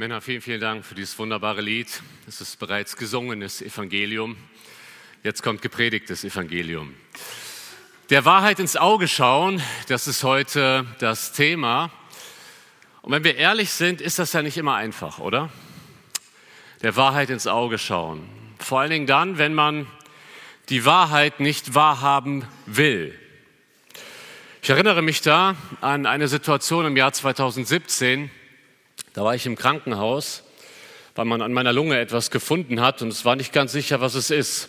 Männer, vielen, vielen Dank für dieses wunderbare Lied. Es ist bereits gesungenes Evangelium. Jetzt kommt gepredigtes Evangelium. Der Wahrheit ins Auge schauen, das ist heute das Thema. Und wenn wir ehrlich sind, ist das ja nicht immer einfach, oder? Der Wahrheit ins Auge schauen. Vor allen Dingen dann, wenn man die Wahrheit nicht wahrhaben will. Ich erinnere mich da an eine Situation im Jahr 2017. Da war ich im Krankenhaus, weil man an meiner Lunge etwas gefunden hat und es war nicht ganz sicher, was es ist.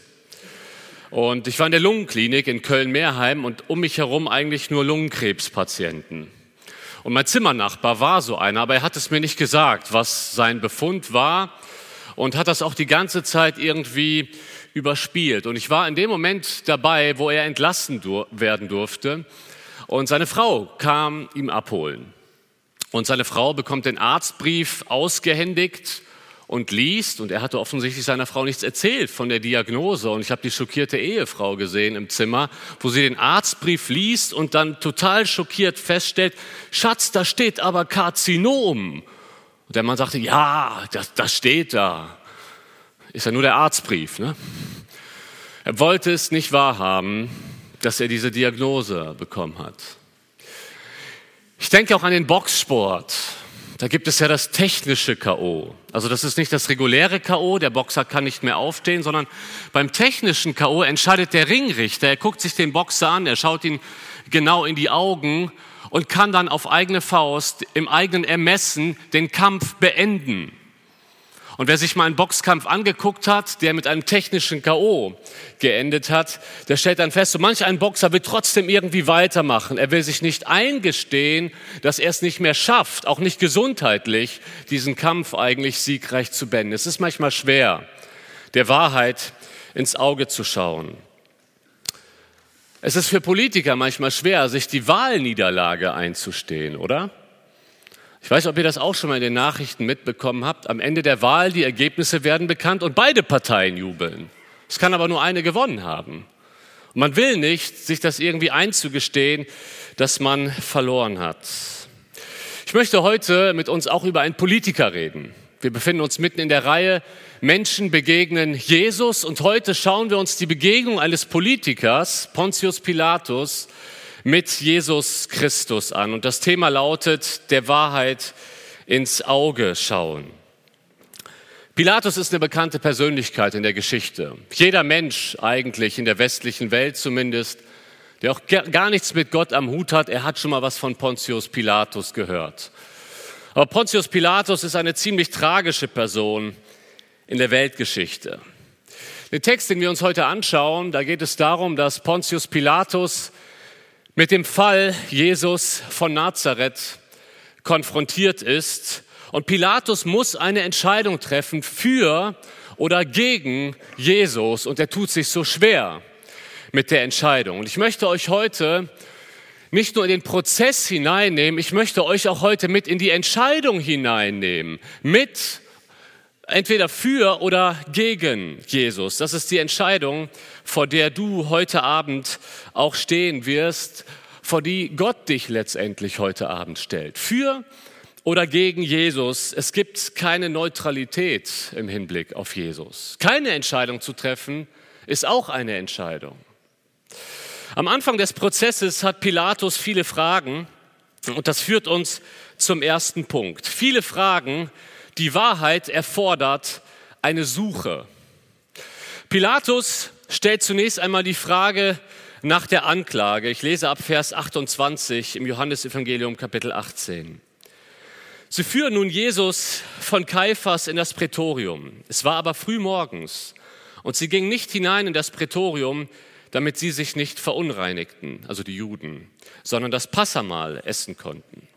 Und ich war in der Lungenklinik in Köln-Mehrheim und um mich herum eigentlich nur Lungenkrebspatienten. Und mein Zimmernachbar war so einer, aber er hat es mir nicht gesagt, was sein Befund war und hat das auch die ganze Zeit irgendwie überspielt. Und ich war in dem Moment dabei, wo er entlassen werden durfte und seine Frau kam ihm abholen. Und seine Frau bekommt den Arztbrief ausgehändigt und liest, und er hatte offensichtlich seiner Frau nichts erzählt von der Diagnose. Und ich habe die schockierte Ehefrau gesehen im Zimmer, wo sie den Arztbrief liest und dann total schockiert feststellt, Schatz, da steht aber Karzinom. Und der Mann sagte, ja, das, das steht da. Ist ja nur der Arztbrief. Ne? Er wollte es nicht wahrhaben, dass er diese Diagnose bekommen hat. Ich denke auch an den Boxsport. Da gibt es ja das technische K.O. Also das ist nicht das reguläre K.O., der Boxer kann nicht mehr aufstehen, sondern beim technischen K.O. entscheidet der Ringrichter. Er guckt sich den Boxer an, er schaut ihn genau in die Augen und kann dann auf eigene Faust im eigenen Ermessen den Kampf beenden. Und wer sich mal einen Boxkampf angeguckt hat, der mit einem technischen K.O. geendet hat, der stellt dann fest, so manch ein Boxer will trotzdem irgendwie weitermachen. Er will sich nicht eingestehen, dass er es nicht mehr schafft, auch nicht gesundheitlich, diesen Kampf eigentlich siegreich zu beenden. Es ist manchmal schwer, der Wahrheit ins Auge zu schauen. Es ist für Politiker manchmal schwer, sich die Wahlniederlage einzustehen, oder? Ich weiß, ob ihr das auch schon mal in den Nachrichten mitbekommen habt. Am Ende der Wahl, die Ergebnisse werden bekannt und beide Parteien jubeln. Es kann aber nur eine gewonnen haben. Und man will nicht, sich das irgendwie einzugestehen, dass man verloren hat. Ich möchte heute mit uns auch über einen Politiker reden. Wir befinden uns mitten in der Reihe Menschen begegnen Jesus und heute schauen wir uns die Begegnung eines Politikers, Pontius Pilatus, mit Jesus Christus an. Und das Thema lautet, der Wahrheit ins Auge schauen. Pilatus ist eine bekannte Persönlichkeit in der Geschichte. Jeder Mensch eigentlich in der westlichen Welt zumindest, der auch gar nichts mit Gott am Hut hat, er hat schon mal was von Pontius Pilatus gehört. Aber Pontius Pilatus ist eine ziemlich tragische Person in der Weltgeschichte. Den Text, den wir uns heute anschauen, da geht es darum, dass Pontius Pilatus mit dem Fall Jesus von Nazareth konfrontiert ist. Und Pilatus muss eine Entscheidung treffen für oder gegen Jesus. Und er tut sich so schwer mit der Entscheidung. Und ich möchte euch heute nicht nur in den Prozess hineinnehmen, ich möchte euch auch heute mit in die Entscheidung hineinnehmen. Mit entweder für oder gegen Jesus. Das ist die Entscheidung, vor der du heute Abend auch stehen wirst, vor die Gott dich letztendlich heute Abend stellt. Für oder gegen Jesus. Es gibt keine Neutralität im Hinblick auf Jesus. Keine Entscheidung zu treffen ist auch eine Entscheidung. Am Anfang des Prozesses hat Pilatus viele Fragen und das führt uns zum ersten Punkt. Viele Fragen, die Wahrheit erfordert eine Suche. Pilatus stellt zunächst einmal die Frage nach der Anklage. Ich lese ab Vers 28 im Johannesevangelium Kapitel 18. Sie führen nun Jesus von Kaiphas in das Prätorium. Es war aber früh morgens und sie gingen nicht hinein in das Prätorium, damit sie sich nicht verunreinigten, also die Juden, sondern das Passamal essen konnten.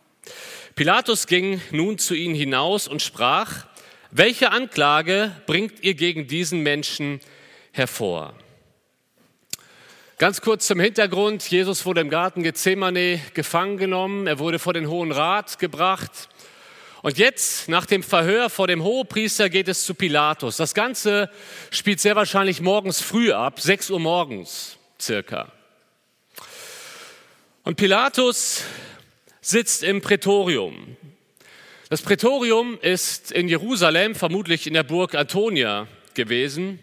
Pilatus ging nun zu ihnen hinaus und sprach, welche Anklage bringt ihr gegen diesen Menschen hervor? Ganz kurz zum Hintergrund. Jesus wurde im Garten Gethsemane gefangen genommen. Er wurde vor den Hohen Rat gebracht. Und jetzt, nach dem Verhör vor dem Hohepriester, geht es zu Pilatus. Das Ganze spielt sehr wahrscheinlich morgens früh ab, 6 Uhr morgens circa. Und Pilatus sitzt im Prätorium. Das Prätorium ist in Jerusalem, vermutlich in der Burg Antonia gewesen.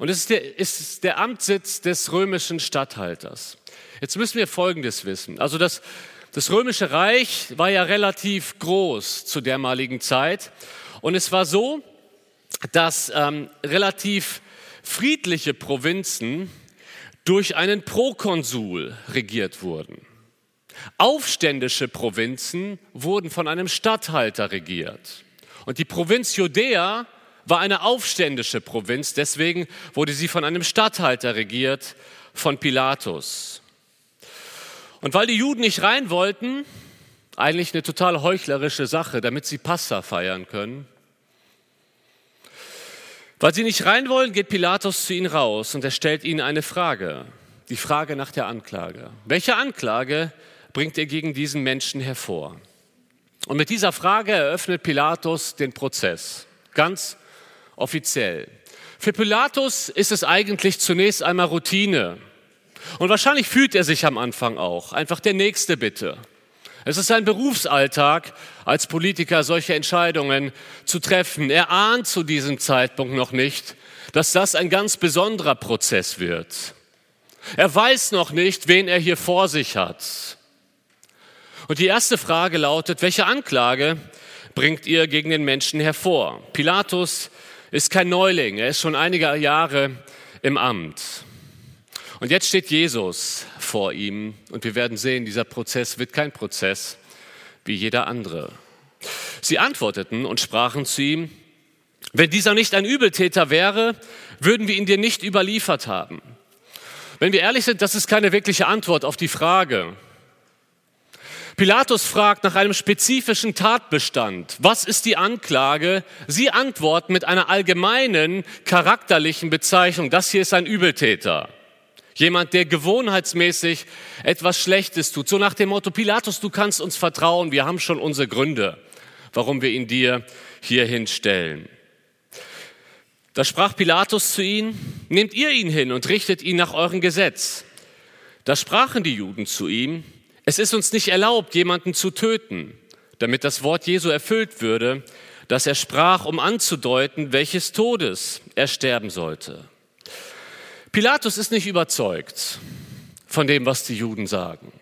Und es ist der, ist der Amtssitz des römischen Statthalters. Jetzt müssen wir Folgendes wissen. Also das, das römische Reich war ja relativ groß zu dermaligen Zeit. Und es war so, dass ähm, relativ friedliche Provinzen durch einen Prokonsul regiert wurden. Aufständische Provinzen wurden von einem Statthalter regiert. Und die Provinz Judäa war eine aufständische Provinz, deswegen wurde sie von einem Statthalter regiert, von Pilatus. Und weil die Juden nicht rein wollten, eigentlich eine total heuchlerische Sache, damit sie Passa feiern können, weil sie nicht rein wollen, geht Pilatus zu ihnen raus und er stellt ihnen eine Frage, die Frage nach der Anklage. Welche Anklage bringt er gegen diesen Menschen hervor? Und mit dieser Frage eröffnet Pilatus den Prozess, ganz offiziell. Für Pilatus ist es eigentlich zunächst einmal Routine. Und wahrscheinlich fühlt er sich am Anfang auch. Einfach der Nächste bitte. Es ist sein Berufsalltag, als Politiker solche Entscheidungen zu treffen. Er ahnt zu diesem Zeitpunkt noch nicht, dass das ein ganz besonderer Prozess wird. Er weiß noch nicht, wen er hier vor sich hat. Und die erste Frage lautet, welche Anklage bringt ihr gegen den Menschen hervor? Pilatus ist kein Neuling, er ist schon einige Jahre im Amt. Und jetzt steht Jesus vor ihm und wir werden sehen, dieser Prozess wird kein Prozess wie jeder andere. Sie antworteten und sprachen zu ihm, wenn dieser nicht ein Übeltäter wäre, würden wir ihn dir nicht überliefert haben. Wenn wir ehrlich sind, das ist keine wirkliche Antwort auf die Frage. Pilatus fragt nach einem spezifischen Tatbestand. Was ist die Anklage? Sie antworten mit einer allgemeinen charakterlichen Bezeichnung. Das hier ist ein Übeltäter. Jemand, der gewohnheitsmäßig etwas Schlechtes tut. So nach dem Motto, Pilatus, du kannst uns vertrauen, wir haben schon unsere Gründe, warum wir ihn dir hierhin stellen. Da sprach Pilatus zu ihnen, nehmt ihr ihn hin und richtet ihn nach eurem Gesetz. Da sprachen die Juden zu ihm, es ist uns nicht erlaubt, jemanden zu töten, damit das Wort Jesu erfüllt würde, dass er sprach, um anzudeuten, welches Todes er sterben sollte. Pilatus ist nicht überzeugt von dem, was die Juden sagen.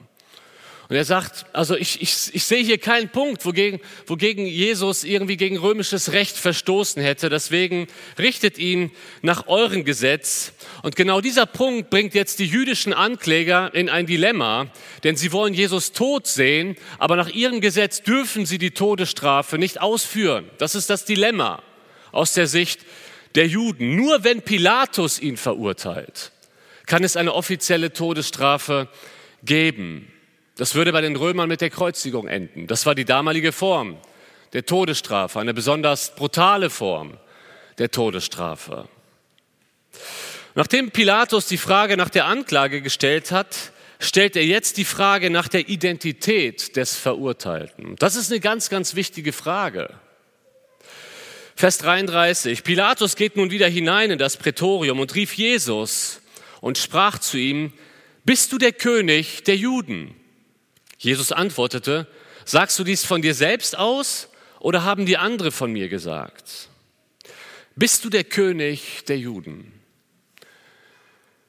Und er sagt, also ich, ich, ich sehe hier keinen Punkt, wogegen, wogegen Jesus irgendwie gegen römisches Recht verstoßen hätte. Deswegen richtet ihn nach eurem Gesetz. Und genau dieser Punkt bringt jetzt die jüdischen Ankläger in ein Dilemma, denn sie wollen Jesus tot sehen, aber nach ihrem Gesetz dürfen sie die Todesstrafe nicht ausführen. Das ist das Dilemma aus der Sicht der Juden. Nur wenn Pilatus ihn verurteilt, kann es eine offizielle Todesstrafe geben. Das würde bei den Römern mit der Kreuzigung enden. Das war die damalige Form der Todesstrafe, eine besonders brutale Form der Todesstrafe. Nachdem Pilatus die Frage nach der Anklage gestellt hat, stellt er jetzt die Frage nach der Identität des Verurteilten. Das ist eine ganz, ganz wichtige Frage. Vers 33. Pilatus geht nun wieder hinein in das Prätorium und rief Jesus und sprach zu ihm, bist du der König der Juden? Jesus antwortete, sagst du dies von dir selbst aus oder haben die andere von mir gesagt? Bist du der König der Juden?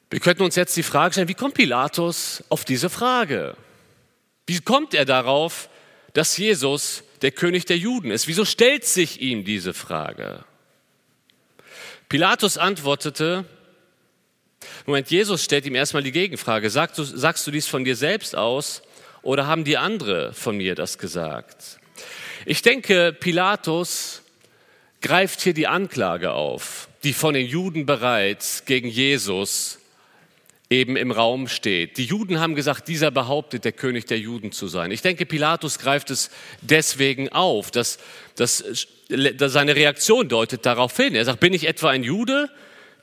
Wir könnten uns jetzt die Frage stellen, wie kommt Pilatus auf diese Frage? Wie kommt er darauf, dass Jesus der König der Juden ist. Wieso stellt sich ihm diese Frage? Pilatus antwortete, Moment, Jesus stellt ihm erstmal die Gegenfrage, sagst du, sagst du dies von dir selbst aus oder haben die andere von mir das gesagt? Ich denke, Pilatus greift hier die Anklage auf, die von den Juden bereits gegen Jesus eben im Raum steht. Die Juden haben gesagt, dieser behauptet, der König der Juden zu sein. Ich denke, Pilatus greift es deswegen auf, dass, dass, dass seine Reaktion deutet darauf hin. Er sagt, bin ich etwa ein Jude?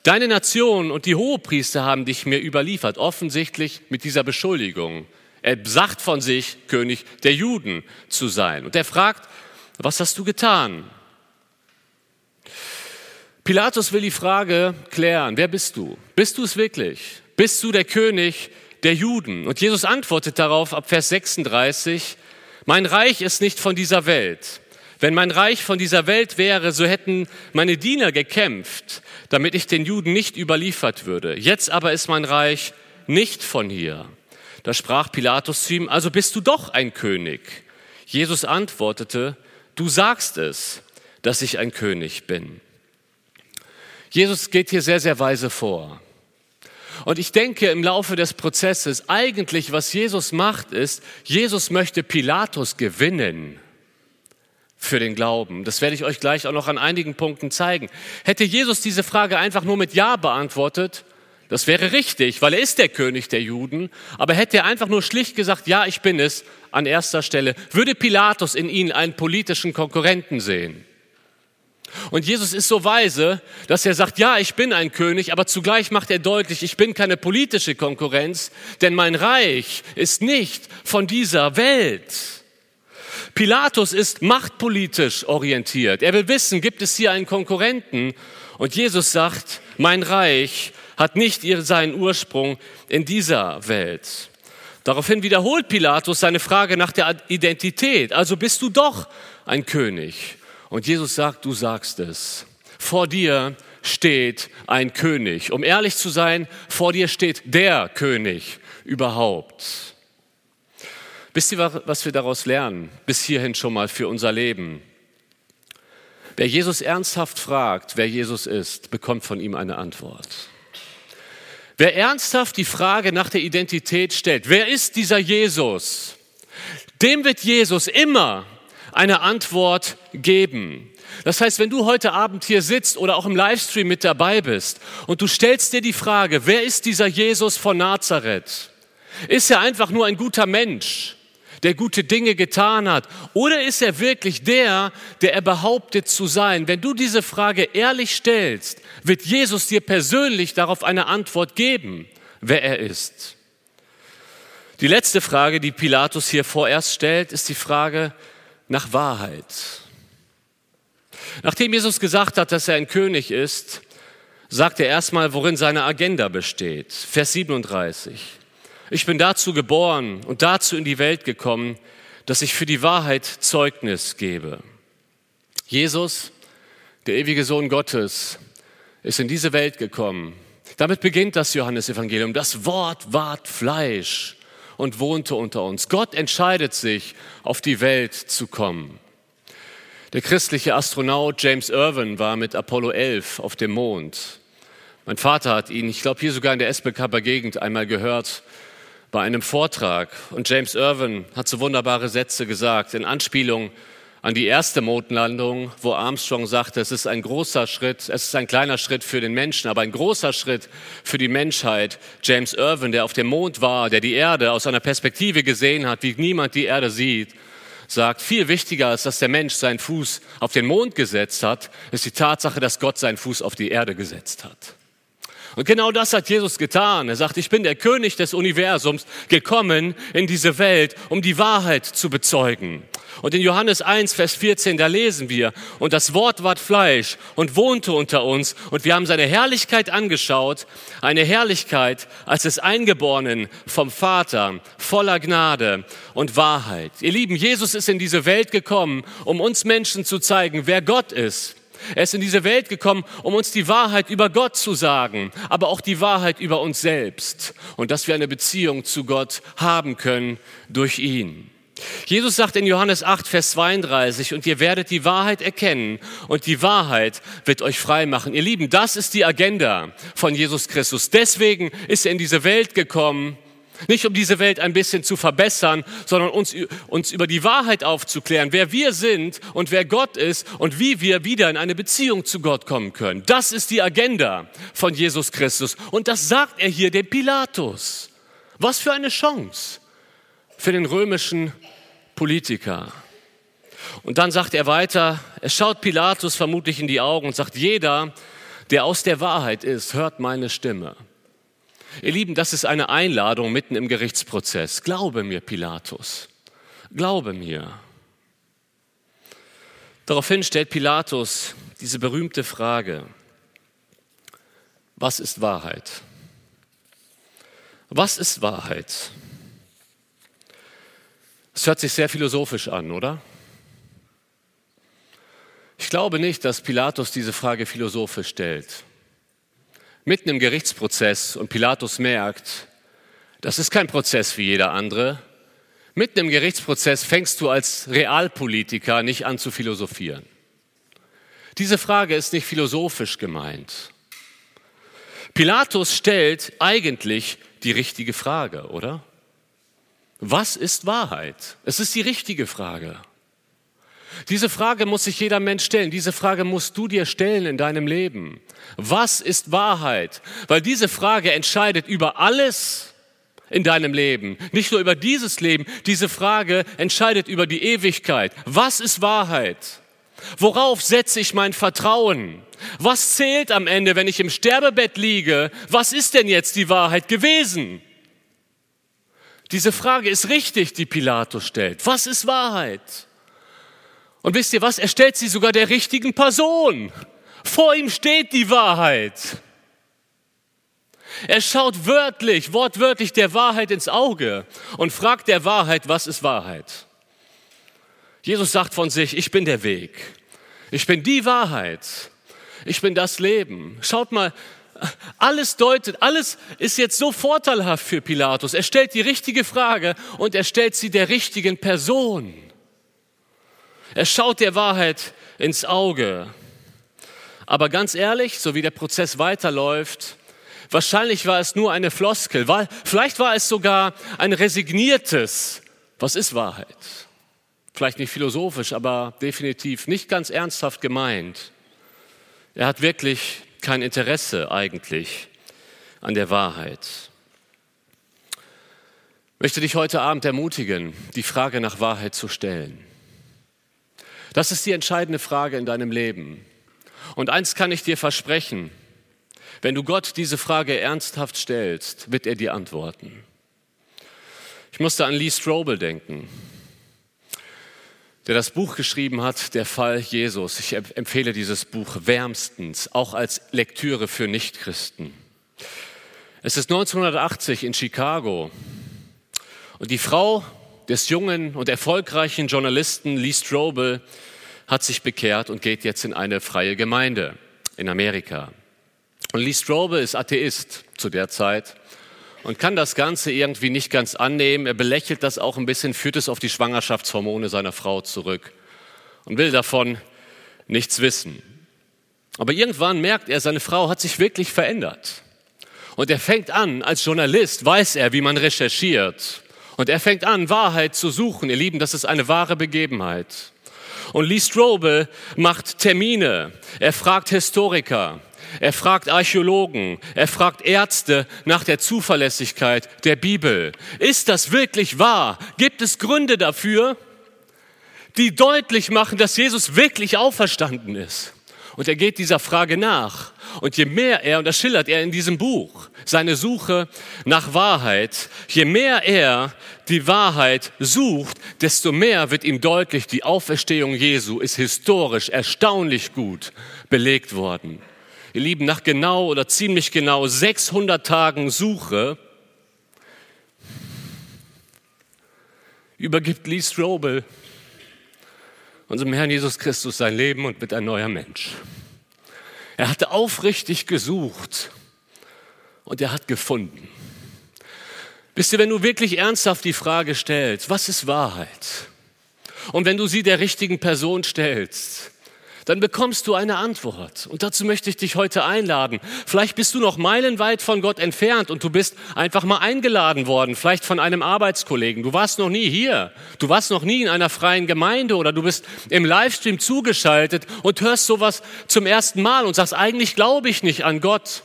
Deine Nation und die Hohepriester haben dich mir überliefert, offensichtlich mit dieser Beschuldigung. Er sagt von sich, König der Juden zu sein. Und er fragt, was hast du getan? Pilatus will die Frage klären, wer bist du? Bist du es wirklich? Bist du der König der Juden? Und Jesus antwortet darauf ab Vers 36, Mein Reich ist nicht von dieser Welt. Wenn mein Reich von dieser Welt wäre, so hätten meine Diener gekämpft, damit ich den Juden nicht überliefert würde. Jetzt aber ist mein Reich nicht von hier. Da sprach Pilatus zu ihm, also bist du doch ein König. Jesus antwortete, du sagst es, dass ich ein König bin. Jesus geht hier sehr, sehr weise vor. Und ich denke im Laufe des Prozesses, eigentlich was Jesus macht, ist, Jesus möchte Pilatus gewinnen für den Glauben. Das werde ich euch gleich auch noch an einigen Punkten zeigen. Hätte Jesus diese Frage einfach nur mit Ja beantwortet, das wäre richtig, weil er ist der König der Juden, aber hätte er einfach nur schlicht gesagt, ja, ich bin es, an erster Stelle, würde Pilatus in ihn einen politischen Konkurrenten sehen. Und Jesus ist so weise, dass er sagt, ja, ich bin ein König, aber zugleich macht er deutlich, ich bin keine politische Konkurrenz, denn mein Reich ist nicht von dieser Welt. Pilatus ist machtpolitisch orientiert. Er will wissen, gibt es hier einen Konkurrenten? Und Jesus sagt, mein Reich hat nicht seinen Ursprung in dieser Welt. Daraufhin wiederholt Pilatus seine Frage nach der Identität. Also bist du doch ein König. Und Jesus sagt, du sagst es. Vor dir steht ein König. Um ehrlich zu sein, vor dir steht der König überhaupt. Wisst ihr, was wir daraus lernen? Bis hierhin schon mal für unser Leben. Wer Jesus ernsthaft fragt, wer Jesus ist, bekommt von ihm eine Antwort. Wer ernsthaft die Frage nach der Identität stellt, wer ist dieser Jesus? Dem wird Jesus immer eine Antwort geben. Das heißt, wenn du heute Abend hier sitzt oder auch im Livestream mit dabei bist und du stellst dir die Frage, wer ist dieser Jesus von Nazareth? Ist er einfach nur ein guter Mensch? Der gute Dinge getan hat? Oder ist er wirklich der, der er behauptet zu sein? Wenn du diese Frage ehrlich stellst, wird Jesus dir persönlich darauf eine Antwort geben, wer er ist. Die letzte Frage, die Pilatus hier vorerst stellt, ist die Frage nach Wahrheit. Nachdem Jesus gesagt hat, dass er ein König ist, sagt er erstmal, worin seine Agenda besteht. Vers 37. Ich bin dazu geboren und dazu in die Welt gekommen, dass ich für die Wahrheit Zeugnis gebe. Jesus, der ewige Sohn Gottes, ist in diese Welt gekommen. Damit beginnt das Johannesevangelium. Das Wort ward Fleisch und wohnte unter uns. Gott entscheidet sich, auf die Welt zu kommen. Der christliche Astronaut James Irwin war mit Apollo 11 auf dem Mond. Mein Vater hat ihn, ich glaube hier sogar in der Esbekamper Gegend einmal gehört, bei einem Vortrag. Und James Irwin hat so wunderbare Sätze gesagt in Anspielung an die erste Mondlandung, wo Armstrong sagte, es ist ein großer Schritt, es ist ein kleiner Schritt für den Menschen, aber ein großer Schritt für die Menschheit. James Irwin, der auf dem Mond war, der die Erde aus einer Perspektive gesehen hat, wie niemand die Erde sieht, sagt, viel wichtiger ist, dass der Mensch seinen Fuß auf den Mond gesetzt hat, ist die Tatsache, dass Gott seinen Fuß auf die Erde gesetzt hat. Und genau das hat Jesus getan. Er sagt, ich bin der König des Universums, gekommen in diese Welt, um die Wahrheit zu bezeugen. Und in Johannes 1, Vers 14, da lesen wir, und das Wort ward Fleisch und wohnte unter uns, und wir haben seine Herrlichkeit angeschaut, eine Herrlichkeit als des Eingeborenen vom Vater, voller Gnade und Wahrheit. Ihr Lieben, Jesus ist in diese Welt gekommen, um uns Menschen zu zeigen, wer Gott ist er ist in diese Welt gekommen, um uns die Wahrheit über Gott zu sagen, aber auch die Wahrheit über uns selbst und dass wir eine Beziehung zu Gott haben können durch ihn. Jesus sagt in Johannes 8, Vers 32, und ihr werdet die Wahrheit erkennen und die Wahrheit wird euch frei machen. Ihr Lieben, das ist die Agenda von Jesus Christus. Deswegen ist er in diese Welt gekommen, nicht um diese Welt ein bisschen zu verbessern, sondern uns, uns über die Wahrheit aufzuklären, wer wir sind und wer Gott ist und wie wir wieder in eine Beziehung zu Gott kommen können. Das ist die Agenda von Jesus Christus. Und das sagt er hier dem Pilatus. Was für eine Chance für den römischen Politiker. Und dann sagt er weiter, er schaut Pilatus vermutlich in die Augen und sagt, jeder, der aus der Wahrheit ist, hört meine Stimme. Ihr Lieben, das ist eine Einladung mitten im Gerichtsprozess. Glaube mir, Pilatus. Glaube mir. Daraufhin stellt Pilatus diese berühmte Frage, was ist Wahrheit? Was ist Wahrheit? Es hört sich sehr philosophisch an, oder? Ich glaube nicht, dass Pilatus diese Frage philosophisch stellt. Mitten im Gerichtsprozess und Pilatus merkt, das ist kein Prozess wie jeder andere. Mitten im Gerichtsprozess fängst du als Realpolitiker nicht an zu philosophieren. Diese Frage ist nicht philosophisch gemeint. Pilatus stellt eigentlich die richtige Frage, oder? Was ist Wahrheit? Es ist die richtige Frage. Diese Frage muss sich jeder Mensch stellen. Diese Frage musst du dir stellen in deinem Leben. Was ist Wahrheit? Weil diese Frage entscheidet über alles in deinem Leben. Nicht nur über dieses Leben. Diese Frage entscheidet über die Ewigkeit. Was ist Wahrheit? Worauf setze ich mein Vertrauen? Was zählt am Ende, wenn ich im Sterbebett liege? Was ist denn jetzt die Wahrheit gewesen? Diese Frage ist richtig, die Pilatus stellt. Was ist Wahrheit? Und wisst ihr was? Er stellt sie sogar der richtigen Person. Vor ihm steht die Wahrheit. Er schaut wörtlich, wortwörtlich der Wahrheit ins Auge und fragt der Wahrheit, was ist Wahrheit? Jesus sagt von sich, ich bin der Weg. Ich bin die Wahrheit. Ich bin das Leben. Schaut mal, alles deutet, alles ist jetzt so vorteilhaft für Pilatus. Er stellt die richtige Frage und er stellt sie der richtigen Person. Er schaut der Wahrheit ins Auge. Aber ganz ehrlich, so wie der Prozess weiterläuft, wahrscheinlich war es nur eine Floskel, weil, vielleicht war es sogar ein resigniertes, was ist Wahrheit? Vielleicht nicht philosophisch, aber definitiv nicht ganz ernsthaft gemeint. Er hat wirklich kein Interesse eigentlich an der Wahrheit. Ich möchte dich heute Abend ermutigen, die Frage nach Wahrheit zu stellen. Das ist die entscheidende Frage in deinem Leben. Und eins kann ich dir versprechen, wenn du Gott diese Frage ernsthaft stellst, wird er dir antworten. Ich musste an Lee Strobel denken, der das Buch geschrieben hat, Der Fall Jesus. Ich empfehle dieses Buch wärmstens, auch als Lektüre für Nichtchristen. Es ist 1980 in Chicago und die Frau des jungen und erfolgreichen Journalisten Lee Strobel hat sich bekehrt und geht jetzt in eine freie Gemeinde in Amerika. Und Lee Strobel ist Atheist zu der Zeit und kann das Ganze irgendwie nicht ganz annehmen. Er belächelt das auch ein bisschen, führt es auf die Schwangerschaftshormone seiner Frau zurück und will davon nichts wissen. Aber irgendwann merkt er, seine Frau hat sich wirklich verändert. Und er fängt an, als Journalist weiß er, wie man recherchiert. Und er fängt an, Wahrheit zu suchen. Ihr Lieben, das ist eine wahre Begebenheit. Und Lee Strobel macht Termine. Er fragt Historiker. Er fragt Archäologen. Er fragt Ärzte nach der Zuverlässigkeit der Bibel. Ist das wirklich wahr? Gibt es Gründe dafür, die deutlich machen, dass Jesus wirklich auferstanden ist? Und er geht dieser Frage nach. Und je mehr er, und das schildert er in diesem Buch, seine Suche nach Wahrheit, je mehr er die Wahrheit sucht, desto mehr wird ihm deutlich, die Auferstehung Jesu ist historisch erstaunlich gut belegt worden. Ihr Lieben, nach genau oder ziemlich genau 600 Tagen Suche übergibt Lee Strobel unserem Herrn Jesus Christus sein Leben und wird ein neuer Mensch. Er hatte aufrichtig gesucht und er hat gefunden. Wisst ihr, wenn du wirklich ernsthaft die Frage stellst, was ist Wahrheit? Und wenn du sie der richtigen Person stellst, dann bekommst du eine Antwort. Und dazu möchte ich dich heute einladen. Vielleicht bist du noch meilenweit von Gott entfernt und du bist einfach mal eingeladen worden, vielleicht von einem Arbeitskollegen. Du warst noch nie hier. Du warst noch nie in einer freien Gemeinde oder du bist im Livestream zugeschaltet und hörst sowas zum ersten Mal und sagst, eigentlich glaube ich nicht an Gott.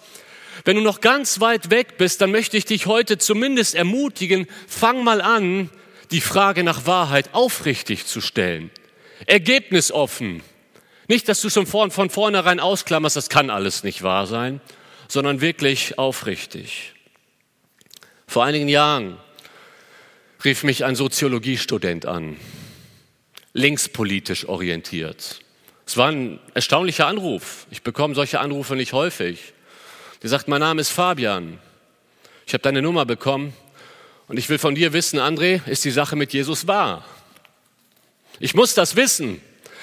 Wenn du noch ganz weit weg bist, dann möchte ich dich heute zumindest ermutigen, fang mal an, die Frage nach Wahrheit aufrichtig zu stellen. Ergebnisoffen. Nicht, dass du schon von, von vornherein ausklammerst, das kann alles nicht wahr sein, sondern wirklich aufrichtig. Vor einigen Jahren rief mich ein Soziologiestudent an, linkspolitisch orientiert. Es war ein erstaunlicher Anruf. Ich bekomme solche Anrufe nicht häufig. Der sagt, mein Name ist Fabian. Ich habe deine Nummer bekommen Und ich will von dir wissen, André, ist die Sache mit Jesus wahr? Ich muss das wissen,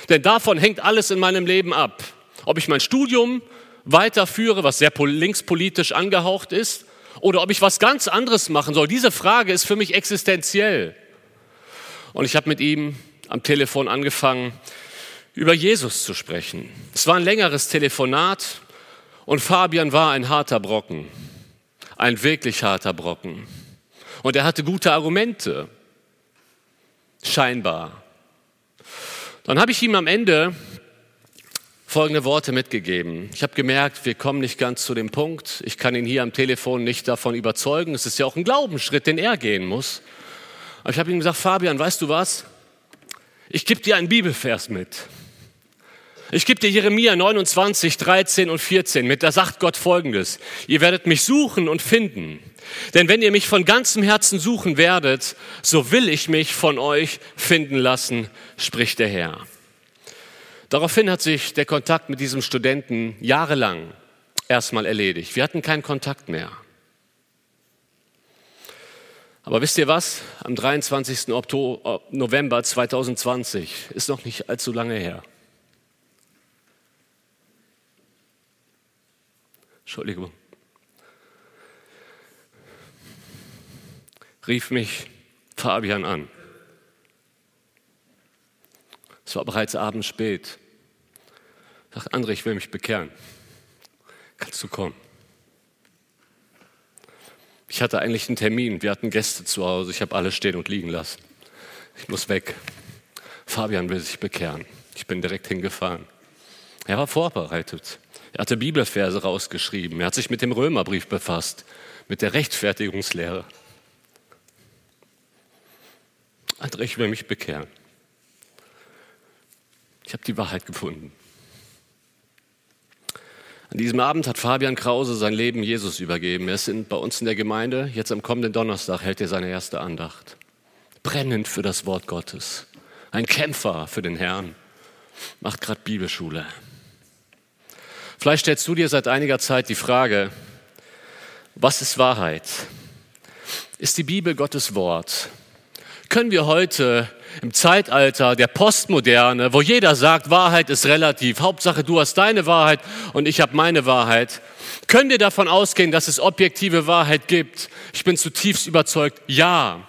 denn davon hängt alles in meinem Leben ab. Ob ich mein Studium weiterführe, was sehr linkspolitisch angehaucht ist, oder ob ich was ganz anderes machen soll. Diese Frage ist für mich existenziell. Und ich habe mit ihm am Telefon angefangen, über Jesus zu sprechen. Es war ein längeres Telefonat und Fabian war ein harter Brocken, ein wirklich harter Brocken. Und er hatte gute Argumente, scheinbar. Dann habe ich ihm am Ende folgende Worte mitgegeben. Ich habe gemerkt, wir kommen nicht ganz zu dem Punkt. Ich kann ihn hier am Telefon nicht davon überzeugen. Es ist ja auch ein Glaubensschritt, den er gehen muss. Aber ich habe ihm gesagt, Fabian, weißt du was? Ich gebe dir einen Bibelvers mit. Ich gebe dir Jeremia 29, 13 und 14 mit. Da sagt Gott Folgendes. Ihr werdet mich suchen und finden. Denn wenn ihr mich von ganzem Herzen suchen werdet, so will ich mich von euch finden lassen, spricht der Herr. Daraufhin hat sich der Kontakt mit diesem Studenten jahrelang erstmal erledigt. Wir hatten keinen Kontakt mehr. Aber wisst ihr was? Am 23. Oktober, November 2020 ist noch nicht allzu lange her. Entschuldigung. Rief mich Fabian an. Es war bereits abends spät. Sagt André, ich will mich bekehren. Kannst du kommen? Ich hatte eigentlich einen Termin. Wir hatten Gäste zu Hause. Ich habe alles stehen und liegen lassen. Ich muss weg. Fabian will sich bekehren. Ich bin direkt hingefahren. Er war vorbereitet. Er hatte Bibelverse rausgeschrieben. Er hat sich mit dem Römerbrief befasst, mit der Rechtfertigungslehre. André, ich will mich bekehren. Ich habe die Wahrheit gefunden. An diesem Abend hat Fabian Krause sein Leben Jesus übergeben. Er ist bei uns in der Gemeinde. Jetzt am kommenden Donnerstag hält er seine erste Andacht. Brennend für das Wort Gottes. Ein Kämpfer für den Herrn. Macht gerade Bibelschule. Vielleicht stellst du dir seit einiger Zeit die Frage, was ist Wahrheit? Ist die Bibel Gottes Wort? Können wir heute im Zeitalter der Postmoderne, wo jeder sagt, Wahrheit ist relativ, Hauptsache du hast deine Wahrheit und ich habe meine Wahrheit, können wir davon ausgehen, dass es objektive Wahrheit gibt? Ich bin zutiefst überzeugt, ja.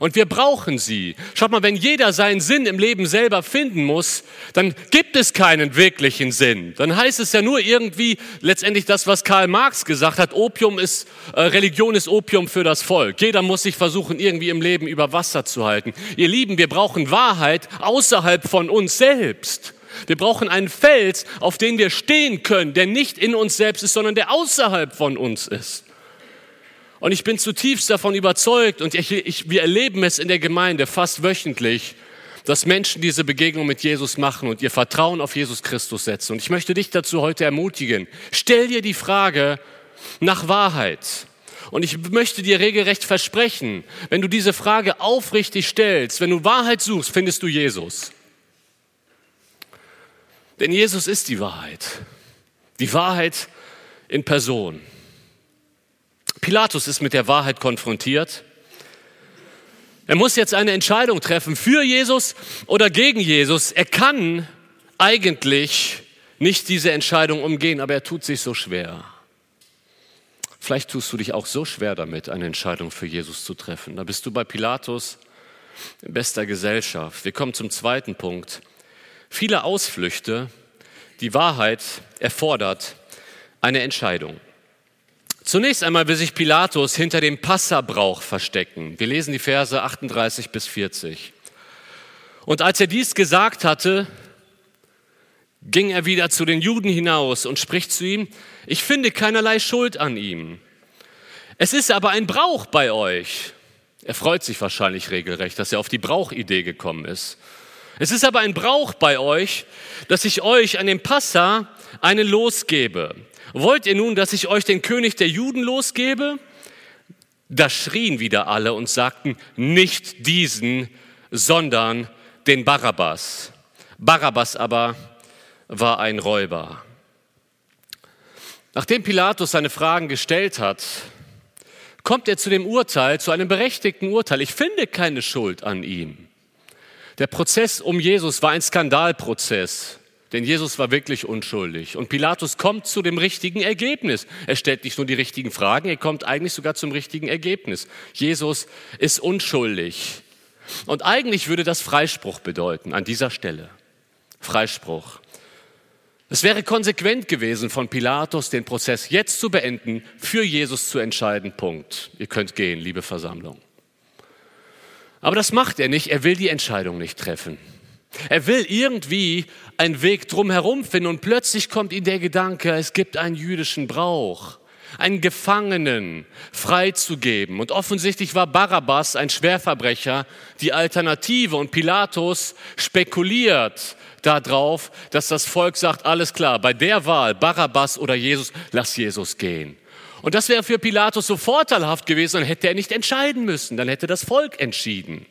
Und wir brauchen sie. Schaut mal, wenn jeder seinen Sinn im Leben selber finden muss, dann gibt es keinen wirklichen Sinn. Dann heißt es ja nur irgendwie letztendlich das, was Karl Marx gesagt hat, Opium ist, äh, Religion ist Opium für das Volk. Jeder muss sich versuchen, irgendwie im Leben über Wasser zu halten. Ihr Lieben, wir brauchen Wahrheit außerhalb von uns selbst. Wir brauchen einen Fels, auf den wir stehen können, der nicht in uns selbst ist, sondern der außerhalb von uns ist. Und ich bin zutiefst davon überzeugt und ich, ich, wir erleben es in der Gemeinde fast wöchentlich, dass Menschen diese Begegnung mit Jesus machen und ihr Vertrauen auf Jesus Christus setzen. Und ich möchte dich dazu heute ermutigen. Stell dir die Frage nach Wahrheit. Und ich möchte dir regelrecht versprechen, wenn du diese Frage aufrichtig stellst, wenn du Wahrheit suchst, findest du Jesus. Denn Jesus ist die Wahrheit. Die Wahrheit in Person. Pilatus ist mit der Wahrheit konfrontiert. Er muss jetzt eine Entscheidung treffen für Jesus oder gegen Jesus. Er kann eigentlich nicht diese Entscheidung umgehen, aber er tut sich so schwer. Vielleicht tust du dich auch so schwer damit, eine Entscheidung für Jesus zu treffen. Da bist du bei Pilatus in bester Gesellschaft. Wir kommen zum zweiten Punkt. Viele Ausflüchte, die Wahrheit erfordert eine Entscheidung. Zunächst einmal will sich Pilatus hinter dem Passabrauch verstecken. Wir lesen die Verse 38 bis 40. Und als er dies gesagt hatte, ging er wieder zu den Juden hinaus und spricht zu ihm, ich finde keinerlei Schuld an ihm. Es ist aber ein Brauch bei euch. Er freut sich wahrscheinlich regelrecht, dass er auf die Brauchidee gekommen ist. Es ist aber ein Brauch bei euch, dass ich euch an dem Passa einen losgebe. Wollt ihr nun, dass ich euch den König der Juden losgebe? Da schrien wieder alle und sagten, nicht diesen, sondern den Barabbas. Barabbas aber war ein Räuber. Nachdem Pilatus seine Fragen gestellt hat, kommt er zu dem Urteil, zu einem berechtigten Urteil. Ich finde keine Schuld an ihm. Der Prozess um Jesus war ein Skandalprozess, denn Jesus war wirklich unschuldig. Und Pilatus kommt zu dem richtigen Ergebnis. Er stellt nicht nur die richtigen Fragen, er kommt eigentlich sogar zum richtigen Ergebnis. Jesus ist unschuldig. Und eigentlich würde das Freispruch bedeuten an dieser Stelle. Freispruch. Es wäre konsequent gewesen von Pilatus, den Prozess jetzt zu beenden, für Jesus zu entscheiden. Punkt. Ihr könnt gehen, liebe Versammlung. Aber das macht er nicht. Er will die Entscheidung nicht treffen. Er will irgendwie einen Weg drumherum finden und plötzlich kommt ihm der Gedanke, es gibt einen jüdischen Brauch, einen Gefangenen freizugeben. Und offensichtlich war Barabbas ein Schwerverbrecher die Alternative und Pilatus spekuliert darauf, dass das Volk sagt, alles klar, bei der Wahl, Barabbas oder Jesus, lass Jesus gehen. Und das wäre für Pilatus so vorteilhaft gewesen, dann hätte er nicht entscheiden müssen, dann hätte das Volk entschieden.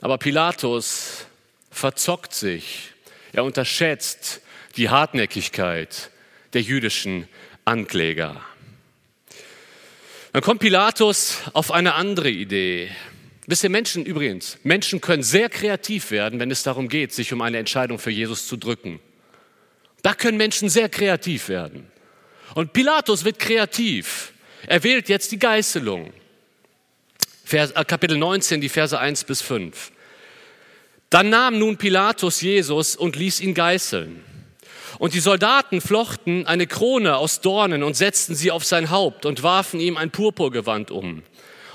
Aber Pilatus verzockt sich, er unterschätzt die Hartnäckigkeit der jüdischen Ankläger. Dann kommt Pilatus auf eine andere Idee. Wisst ihr, Menschen übrigens, Menschen können sehr kreativ werden, wenn es darum geht, sich um eine Entscheidung für Jesus zu drücken. Da können Menschen sehr kreativ werden. Und Pilatus wird kreativ. Er wählt jetzt die Geißelung. Vers, äh, Kapitel 19, die Verse 1 bis 5. Dann nahm nun Pilatus Jesus und ließ ihn geißeln. Und die Soldaten flochten eine Krone aus Dornen und setzten sie auf sein Haupt und warfen ihm ein Purpurgewand um.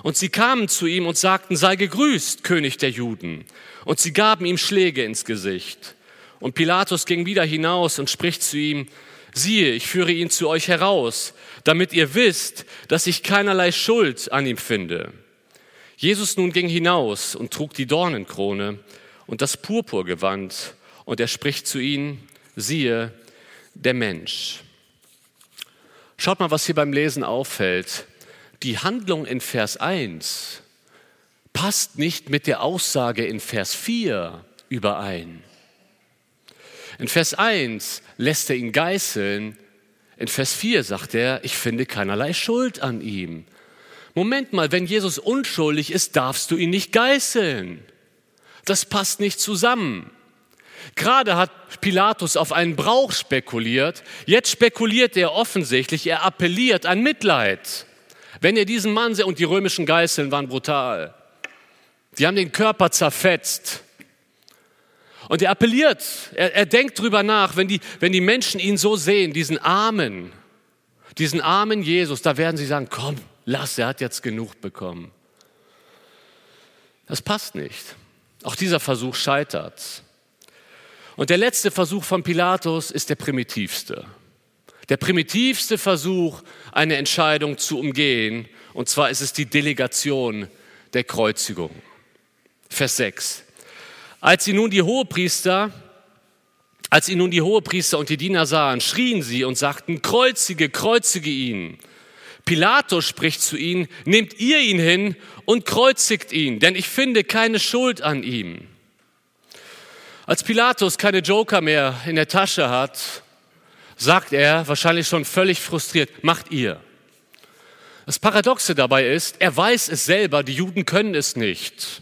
Und sie kamen zu ihm und sagten, sei gegrüßt, König der Juden. Und sie gaben ihm Schläge ins Gesicht. Und Pilatus ging wieder hinaus und spricht zu ihm, siehe, ich führe ihn zu euch heraus, damit ihr wisst, dass ich keinerlei Schuld an ihm finde. Jesus nun ging hinaus und trug die Dornenkrone und das Purpurgewand, und er spricht zu ihnen, siehe, der Mensch. Schaut mal, was hier beim Lesen auffällt die Handlung in Vers 1 passt nicht mit der Aussage in Vers 4 überein. In Vers 1 lässt er ihn geißeln, in Vers 4 sagt er, ich finde keinerlei Schuld an ihm. Moment mal, wenn Jesus unschuldig ist, darfst du ihn nicht geißeln. Das passt nicht zusammen. Gerade hat Pilatus auf einen Brauch spekuliert, jetzt spekuliert er offensichtlich, er appelliert an Mitleid. Wenn ihr diesen Mann seht, und die römischen Geißeln waren brutal, die haben den Körper zerfetzt. Und er appelliert, er, er denkt drüber nach, wenn die, wenn die Menschen ihn so sehen, diesen armen, diesen armen Jesus, da werden sie sagen, komm, lass, er hat jetzt genug bekommen. Das passt nicht. Auch dieser Versuch scheitert. Und der letzte Versuch von Pilatus ist der primitivste. Der primitivste Versuch, eine Entscheidung zu umgehen, und zwar ist es die Delegation der Kreuzigung. Vers 6. Als sie nun die Hohepriester, als ihn nun die Hohepriester und die Diener sahen, schrien sie und sagten, kreuzige, kreuzige ihn. Pilatus spricht zu ihnen, nehmt ihr ihn hin und kreuzigt ihn, denn ich finde keine Schuld an ihm. Als Pilatus keine Joker mehr in der Tasche hat, sagt er, wahrscheinlich schon völlig frustriert, macht ihr. Das Paradoxe dabei ist, er weiß es selber, die Juden können es nicht.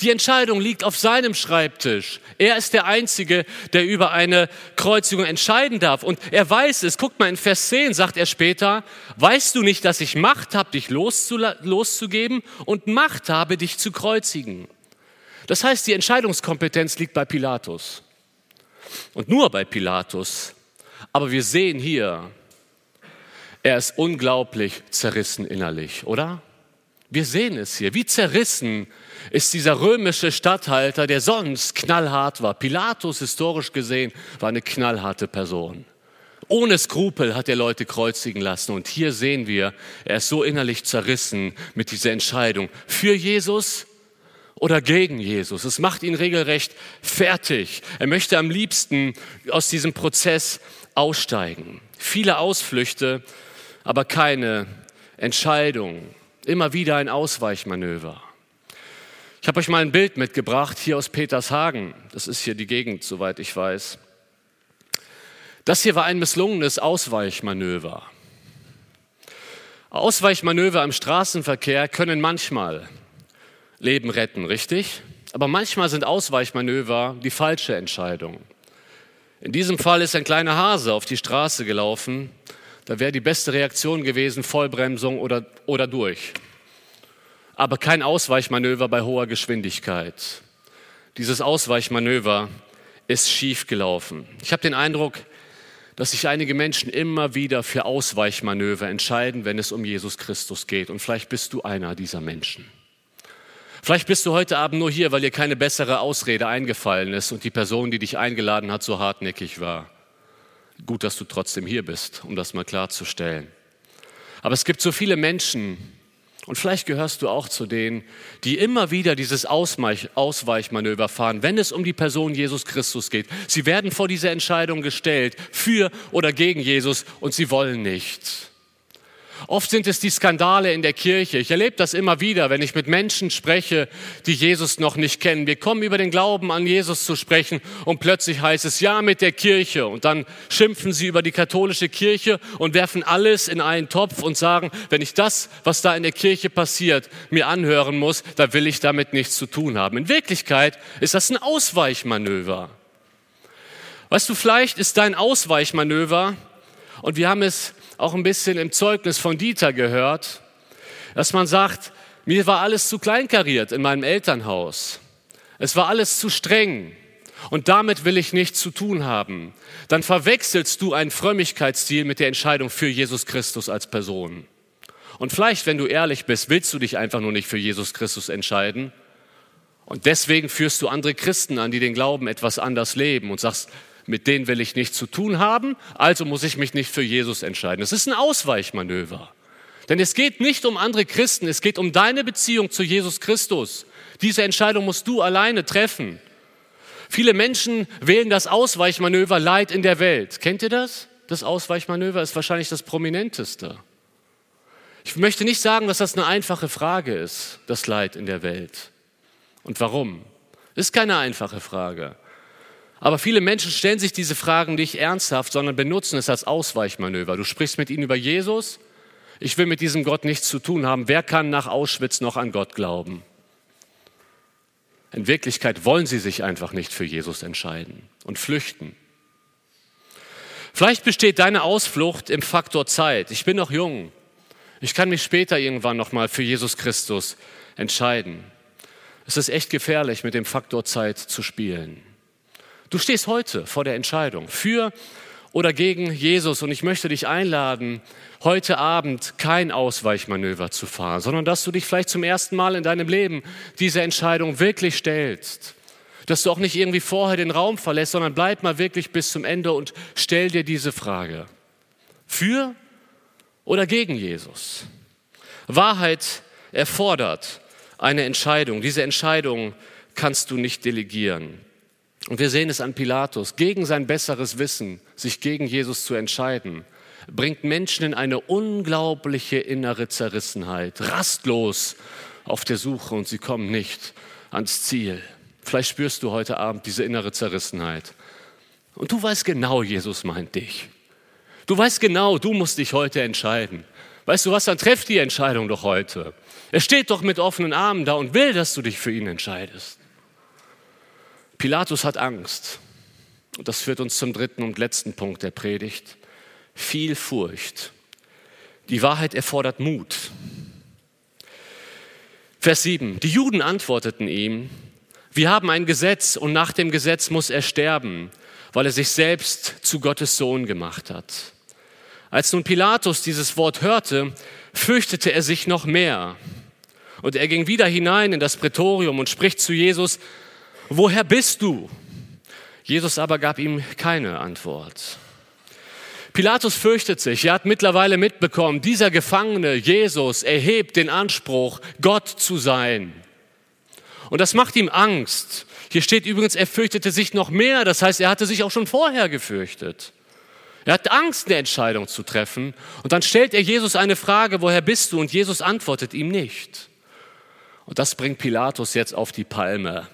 Die Entscheidung liegt auf seinem Schreibtisch. Er ist der Einzige, der über eine Kreuzigung entscheiden darf. Und er weiß es. Guckt mal in Vers 10, sagt er später, weißt du nicht, dass ich Macht habe, dich loszugeben und Macht habe, dich zu kreuzigen? Das heißt, die Entscheidungskompetenz liegt bei Pilatus. Und nur bei Pilatus aber wir sehen hier, er ist unglaublich zerrissen innerlich, oder? Wir sehen es hier. Wie zerrissen ist dieser römische Statthalter, der sonst knallhart war. Pilatus, historisch gesehen, war eine knallharte Person. Ohne Skrupel hat er Leute kreuzigen lassen. Und hier sehen wir, er ist so innerlich zerrissen mit dieser Entscheidung für Jesus oder gegen Jesus. Es macht ihn regelrecht fertig. Er möchte am liebsten aus diesem Prozess aussteigen. Viele Ausflüchte, aber keine Entscheidung. Immer wieder ein Ausweichmanöver. Ich habe euch mal ein Bild mitgebracht hier aus Petershagen. Das ist hier die Gegend, soweit ich weiß. Das hier war ein misslungenes Ausweichmanöver. Ausweichmanöver im Straßenverkehr können manchmal Leben retten, richtig? Aber manchmal sind Ausweichmanöver die falsche Entscheidung. In diesem Fall ist ein kleiner Hase auf die Straße gelaufen. Da wäre die beste Reaktion gewesen, Vollbremsung oder, oder durch. Aber kein Ausweichmanöver bei hoher Geschwindigkeit. Dieses Ausweichmanöver ist schief gelaufen. Ich habe den Eindruck, dass sich einige Menschen immer wieder für Ausweichmanöver entscheiden, wenn es um Jesus Christus geht. Und vielleicht bist du einer dieser Menschen. Vielleicht bist du heute Abend nur hier, weil dir keine bessere Ausrede eingefallen ist und die Person, die dich eingeladen hat, so hartnäckig war. Gut, dass du trotzdem hier bist, um das mal klarzustellen. Aber es gibt so viele Menschen, und vielleicht gehörst du auch zu denen, die immer wieder dieses Ausweichmanöver fahren, wenn es um die Person Jesus Christus geht. Sie werden vor diese Entscheidung gestellt, für oder gegen Jesus, und sie wollen nicht. Oft sind es die Skandale in der Kirche. Ich erlebe das immer wieder, wenn ich mit Menschen spreche, die Jesus noch nicht kennen. Wir kommen über den Glauben an Jesus zu sprechen und plötzlich heißt es ja mit der Kirche und dann schimpfen sie über die katholische Kirche und werfen alles in einen Topf und sagen, wenn ich das, was da in der Kirche passiert, mir anhören muss, dann will ich damit nichts zu tun haben. In Wirklichkeit ist das ein Ausweichmanöver. Weißt du, vielleicht ist dein Ausweichmanöver, und wir haben es auch ein bisschen im Zeugnis von Dieter gehört, dass man sagt, mir war alles zu kleinkariert in meinem Elternhaus. Es war alles zu streng und damit will ich nichts zu tun haben. Dann verwechselst du einen Frömmigkeitsstil mit der Entscheidung für Jesus Christus als Person. Und vielleicht, wenn du ehrlich bist, willst du dich einfach nur nicht für Jesus Christus entscheiden. Und deswegen führst du andere Christen an, die den Glauben etwas anders leben und sagst, mit denen will ich nichts zu tun haben, also muss ich mich nicht für Jesus entscheiden. Es ist ein Ausweichmanöver. Denn es geht nicht um andere Christen, es geht um deine Beziehung zu Jesus Christus. Diese Entscheidung musst du alleine treffen. Viele Menschen wählen das Ausweichmanöver Leid in der Welt. Kennt ihr das? Das Ausweichmanöver ist wahrscheinlich das prominenteste. Ich möchte nicht sagen, dass das eine einfache Frage ist, das Leid in der Welt. Und warum? Ist keine einfache Frage. Aber viele Menschen stellen sich diese Fragen nicht ernsthaft, sondern benutzen es als Ausweichmanöver. Du sprichst mit ihnen über Jesus. Ich will mit diesem Gott nichts zu tun haben. Wer kann nach Auschwitz noch an Gott glauben? In Wirklichkeit wollen sie sich einfach nicht für Jesus entscheiden und flüchten. Vielleicht besteht deine Ausflucht im Faktor Zeit. Ich bin noch jung. Ich kann mich später irgendwann noch mal für Jesus Christus entscheiden. Es ist echt gefährlich, mit dem Faktor Zeit zu spielen. Du stehst heute vor der Entscheidung für oder gegen Jesus und ich möchte dich einladen, heute Abend kein Ausweichmanöver zu fahren, sondern dass du dich vielleicht zum ersten Mal in deinem Leben diese Entscheidung wirklich stellst. Dass du auch nicht irgendwie vorher den Raum verlässt, sondern bleib mal wirklich bis zum Ende und stell dir diese Frage. Für oder gegen Jesus? Wahrheit erfordert eine Entscheidung. Diese Entscheidung kannst du nicht delegieren. Und wir sehen es an Pilatus, gegen sein besseres Wissen, sich gegen Jesus zu entscheiden, bringt Menschen in eine unglaubliche innere Zerrissenheit, rastlos auf der Suche und sie kommen nicht ans Ziel. Vielleicht spürst du heute Abend diese innere Zerrissenheit. Und du weißt genau, Jesus meint dich. Du weißt genau, du musst dich heute entscheiden. Weißt du was, dann treff die Entscheidung doch heute. Er steht doch mit offenen Armen da und will, dass du dich für ihn entscheidest. Pilatus hat Angst. Und das führt uns zum dritten und letzten Punkt der Predigt. Viel Furcht. Die Wahrheit erfordert Mut. Vers 7. Die Juden antworteten ihm, wir haben ein Gesetz und nach dem Gesetz muss er sterben, weil er sich selbst zu Gottes Sohn gemacht hat. Als nun Pilatus dieses Wort hörte, fürchtete er sich noch mehr. Und er ging wieder hinein in das Prätorium und spricht zu Jesus, woher bist du? Jesus aber gab ihm keine Antwort. Pilatus fürchtet sich. Er hat mittlerweile mitbekommen, dieser Gefangene, Jesus, erhebt den Anspruch, Gott zu sein. Und das macht ihm Angst. Hier steht übrigens, er fürchtete sich noch mehr. Das heißt, er hatte sich auch schon vorher gefürchtet. Er hat Angst, eine Entscheidung zu treffen. Und dann stellt er Jesus eine Frage, woher bist du? Und Jesus antwortet ihm nicht. Und das bringt Pilatus jetzt auf die Palme.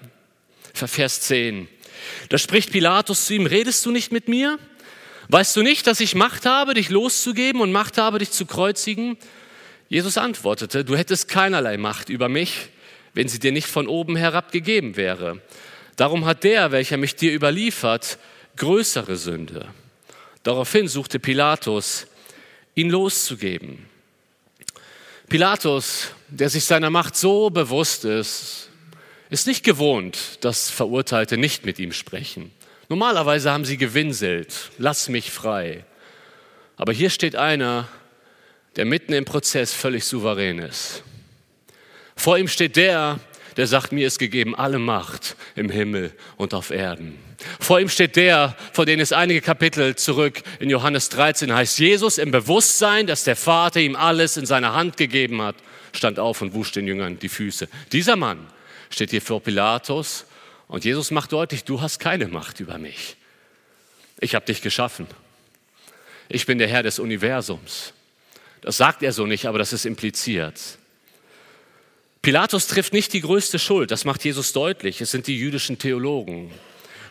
Vers 10. Da spricht Pilatus zu ihm, redest du nicht mit mir? Weißt du nicht, dass ich Macht habe, dich loszugeben und Macht habe, dich zu kreuzigen? Jesus antwortete, du hättest keinerlei Macht über mich, wenn sie dir nicht von oben herab gegeben wäre. Darum hat der, welcher mich dir überliefert, größere Sünde. Daraufhin suchte Pilatus, ihn loszugeben. Pilatus, der sich seiner Macht so bewusst ist, ist nicht gewohnt, dass Verurteilte nicht mit ihm sprechen. Normalerweise haben sie gewinselt, lass mich frei. Aber hier steht einer, der mitten im Prozess völlig souverän ist. Vor ihm steht der, der sagt, mir ist gegeben alle Macht im Himmel und auf Erden. Vor ihm steht der, vor dem es einige Kapitel zurück in Johannes 13 heißt, Jesus im Bewusstsein, dass der Vater ihm alles in seine Hand gegeben hat, stand auf und wusch den Jüngern die Füße. Dieser Mann steht hier vor Pilatus und Jesus macht deutlich, du hast keine Macht über mich. Ich habe dich geschaffen. Ich bin der Herr des Universums. Das sagt er so nicht, aber das ist impliziert. Pilatus trifft nicht die größte Schuld, das macht Jesus deutlich. Es sind die jüdischen Theologen,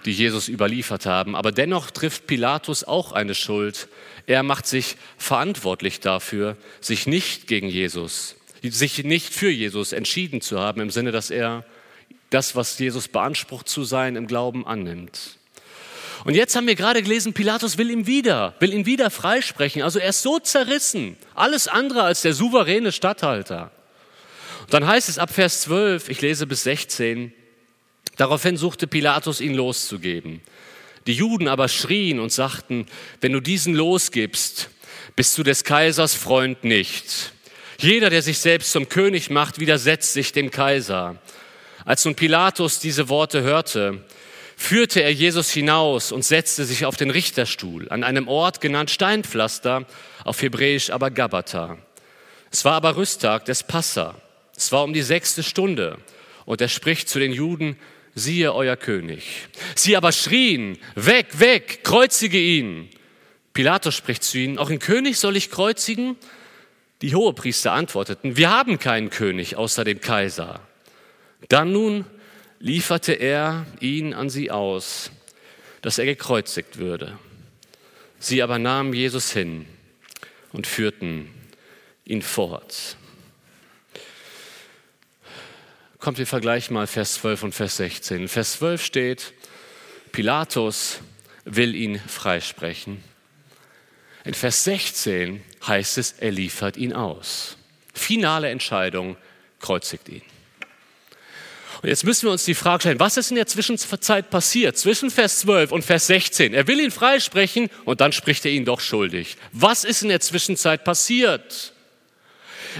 die Jesus überliefert haben. Aber dennoch trifft Pilatus auch eine Schuld. Er macht sich verantwortlich dafür, sich nicht gegen Jesus, sich nicht für Jesus entschieden zu haben, im Sinne, dass er das, was Jesus beansprucht zu sein, im Glauben annimmt. Und jetzt haben wir gerade gelesen, Pilatus will ihn wieder, will ihn wieder freisprechen. Also er ist so zerrissen, alles andere als der souveräne Statthalter. Dann heißt es ab Vers 12, ich lese bis 16, daraufhin suchte Pilatus ihn loszugeben. Die Juden aber schrien und sagten, wenn du diesen losgibst, bist du des Kaisers Freund nicht. Jeder, der sich selbst zum König macht, widersetzt sich dem Kaiser. Als nun Pilatus diese Worte hörte, führte er Jesus hinaus und setzte sich auf den Richterstuhl an einem Ort genannt Steinpflaster, auf Hebräisch aber Gabata. Es war aber Rüsttag des Passa. Es war um die sechste Stunde und er spricht zu den Juden, siehe euer König. Sie aber schrien, weg, weg, kreuzige ihn. Pilatus spricht zu ihnen, auch einen König soll ich kreuzigen? Die Hohepriester antworteten, wir haben keinen König außer dem Kaiser. Dann nun lieferte er ihn an sie aus, dass er gekreuzigt würde. Sie aber nahmen Jesus hin und führten ihn fort. Kommt, wir vergleichen mal Vers 12 und Vers 16. In Vers 12 steht, Pilatus will ihn freisprechen. In Vers 16 heißt es, er liefert ihn aus. Finale Entscheidung, kreuzigt ihn. Und jetzt müssen wir uns die Frage stellen, was ist in der Zwischenzeit passiert zwischen Vers 12 und Vers 16? Er will ihn freisprechen und dann spricht er ihn doch schuldig. Was ist in der Zwischenzeit passiert?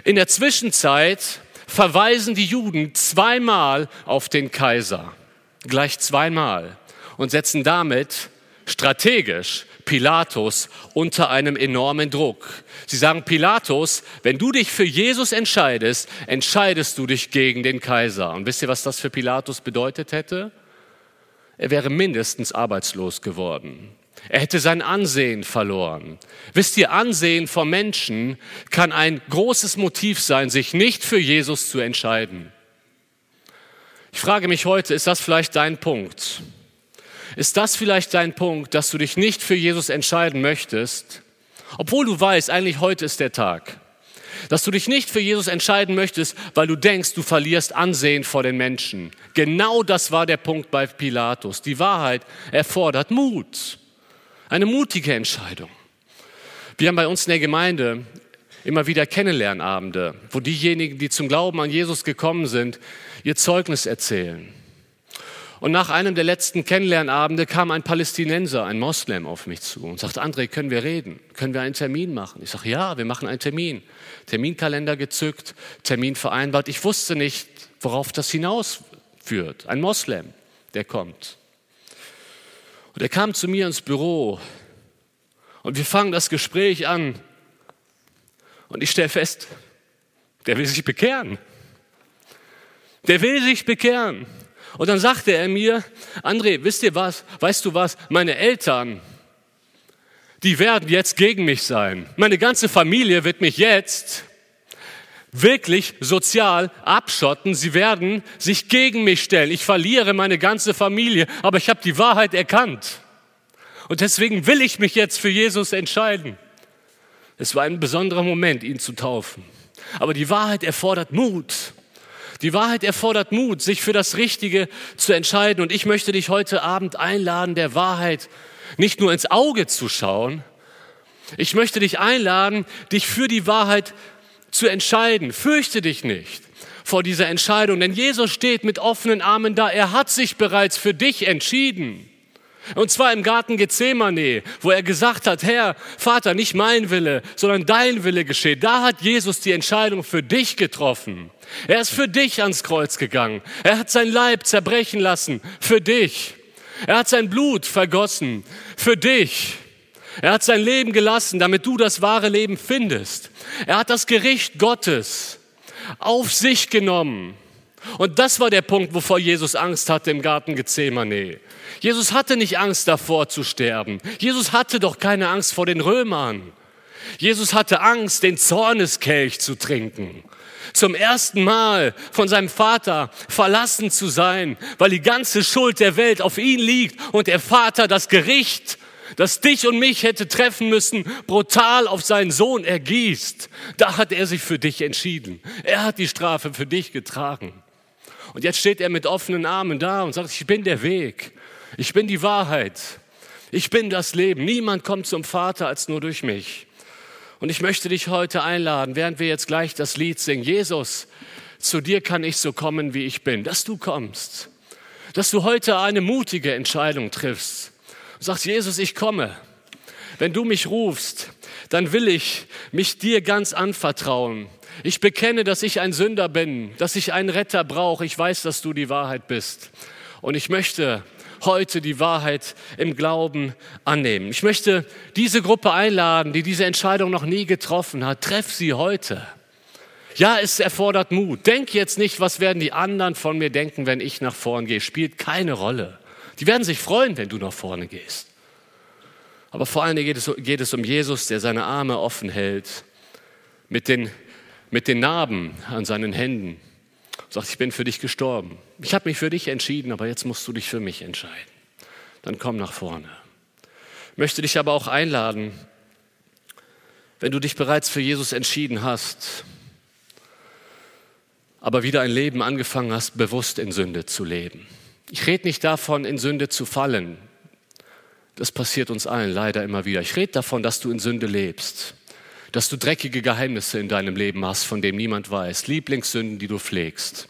In der Zwischenzeit verweisen die Juden zweimal auf den Kaiser, gleich zweimal, und setzen damit strategisch Pilatus unter einem enormen Druck. Sie sagen, Pilatus, wenn du dich für Jesus entscheidest, entscheidest du dich gegen den Kaiser. Und wisst ihr, was das für Pilatus bedeutet hätte? Er wäre mindestens arbeitslos geworden. Er hätte sein Ansehen verloren. Wisst ihr, Ansehen vor Menschen kann ein großes Motiv sein, sich nicht für Jesus zu entscheiden. Ich frage mich heute, ist das vielleicht dein Punkt? Ist das vielleicht dein Punkt, dass du dich nicht für Jesus entscheiden möchtest, obwohl du weißt, eigentlich heute ist der Tag? Dass du dich nicht für Jesus entscheiden möchtest, weil du denkst, du verlierst Ansehen vor den Menschen. Genau das war der Punkt bei Pilatus. Die Wahrheit erfordert Mut. Eine mutige Entscheidung. Wir haben bei uns in der Gemeinde immer wieder Kennenlernabende, wo diejenigen, die zum Glauben an Jesus gekommen sind, ihr Zeugnis erzählen. Und nach einem der letzten Kennenlernabende kam ein Palästinenser, ein Moslem auf mich zu und sagte, André, können wir reden? Können wir einen Termin machen? Ich sage, ja, wir machen einen Termin. Terminkalender gezückt, Termin vereinbart. Ich wusste nicht, worauf das hinausführt. Ein Moslem, der kommt. Und er kam zu mir ins Büro und wir fangen das Gespräch an. Und ich stelle fest, der will sich bekehren. Der will sich bekehren. Und dann sagte er mir, André, wisst ihr was, weißt du was, meine Eltern, die werden jetzt gegen mich sein. Meine ganze Familie wird mich jetzt wirklich sozial abschotten. Sie werden sich gegen mich stellen. Ich verliere meine ganze Familie, aber ich habe die Wahrheit erkannt. Und deswegen will ich mich jetzt für Jesus entscheiden. Es war ein besonderer Moment, ihn zu taufen. Aber die Wahrheit erfordert Mut. Die Wahrheit erfordert Mut, sich für das Richtige zu entscheiden. Und ich möchte dich heute Abend einladen, der Wahrheit nicht nur ins Auge zu schauen. Ich möchte dich einladen, dich für die Wahrheit zu entscheiden. Fürchte dich nicht vor dieser Entscheidung, denn Jesus steht mit offenen Armen da. Er hat sich bereits für dich entschieden. Und zwar im Garten Gethsemane, wo er gesagt hat, Herr, Vater, nicht mein Wille, sondern dein Wille gescheht. Da hat Jesus die Entscheidung für dich getroffen. Er ist für dich ans Kreuz gegangen. Er hat sein Leib zerbrechen lassen für dich. Er hat sein Blut vergossen für dich. Er hat sein Leben gelassen, damit du das wahre Leben findest. Er hat das Gericht Gottes auf sich genommen. Und das war der Punkt, wovor Jesus Angst hatte im Garten Gethsemane. Jesus hatte nicht Angst davor zu sterben. Jesus hatte doch keine Angst vor den Römern. Jesus hatte Angst, den Zorneskelch zu trinken. Zum ersten Mal von seinem Vater verlassen zu sein, weil die ganze Schuld der Welt auf ihn liegt und der Vater das Gericht, das dich und mich hätte treffen müssen, brutal auf seinen Sohn ergießt. Da hat er sich für dich entschieden. Er hat die Strafe für dich getragen. Und jetzt steht er mit offenen Armen da und sagt, ich bin der Weg. Ich bin die Wahrheit. Ich bin das Leben. Niemand kommt zum Vater als nur durch mich. Und ich möchte dich heute einladen, während wir jetzt gleich das Lied singen, Jesus, zu dir kann ich so kommen, wie ich bin, dass du kommst, dass du heute eine mutige Entscheidung triffst. Du sagst, Jesus, ich komme. Wenn du mich rufst, dann will ich mich dir ganz anvertrauen. Ich bekenne, dass ich ein Sünder bin, dass ich einen Retter brauche. Ich weiß, dass du die Wahrheit bist. Und ich möchte heute die Wahrheit im Glauben annehmen. Ich möchte diese Gruppe einladen, die diese Entscheidung noch nie getroffen hat. Treff sie heute. Ja, es erfordert Mut. Denk jetzt nicht, was werden die anderen von mir denken, wenn ich nach vorne gehe. Spielt keine Rolle. Die werden sich freuen, wenn du nach vorne gehst. Aber vor allen Dingen geht es, geht es um Jesus, der seine Arme offen hält, mit den, mit den Narben an seinen Händen sagt, ich bin für dich gestorben. Ich habe mich für dich entschieden, aber jetzt musst du dich für mich entscheiden. Dann komm nach vorne. Ich möchte dich aber auch einladen, wenn du dich bereits für Jesus entschieden hast, aber wieder ein Leben angefangen hast, bewusst in Sünde zu leben. Ich rede nicht davon, in Sünde zu fallen. Das passiert uns allen leider immer wieder. Ich rede davon, dass du in Sünde lebst dass du dreckige Geheimnisse in deinem Leben hast, von dem niemand weiß, Lieblingssünden, die du pflegst,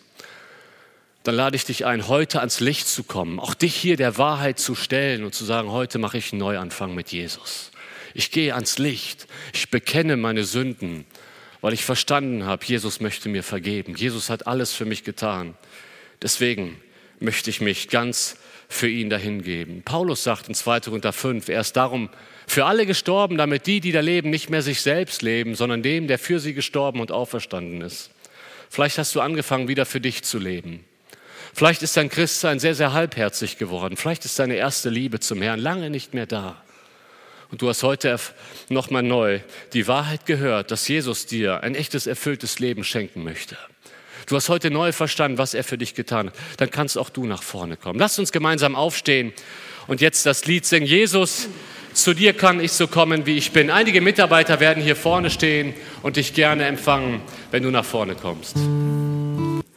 dann lade ich dich ein, heute ans Licht zu kommen, auch dich hier der Wahrheit zu stellen und zu sagen, heute mache ich einen Neuanfang mit Jesus. Ich gehe ans Licht, ich bekenne meine Sünden, weil ich verstanden habe, Jesus möchte mir vergeben. Jesus hat alles für mich getan. Deswegen möchte ich mich ganz für ihn dahingeben. Paulus sagt in 2. Korinther 5, er ist darum für alle gestorben, damit die, die da leben, nicht mehr sich selbst leben, sondern dem, der für sie gestorben und auferstanden ist. Vielleicht hast du angefangen, wieder für dich zu leben. Vielleicht ist dein Christsein sehr, sehr halbherzig geworden. Vielleicht ist deine erste Liebe zum Herrn lange nicht mehr da. Und du hast heute nochmal neu die Wahrheit gehört, dass Jesus dir ein echtes, erfülltes Leben schenken möchte. Du hast heute neu verstanden, was er für dich getan hat. Dann kannst auch du nach vorne kommen. Lass uns gemeinsam aufstehen und jetzt das Lied singen. Jesus, zu dir kann ich so kommen, wie ich bin. Einige Mitarbeiter werden hier vorne stehen und dich gerne empfangen, wenn du nach vorne kommst.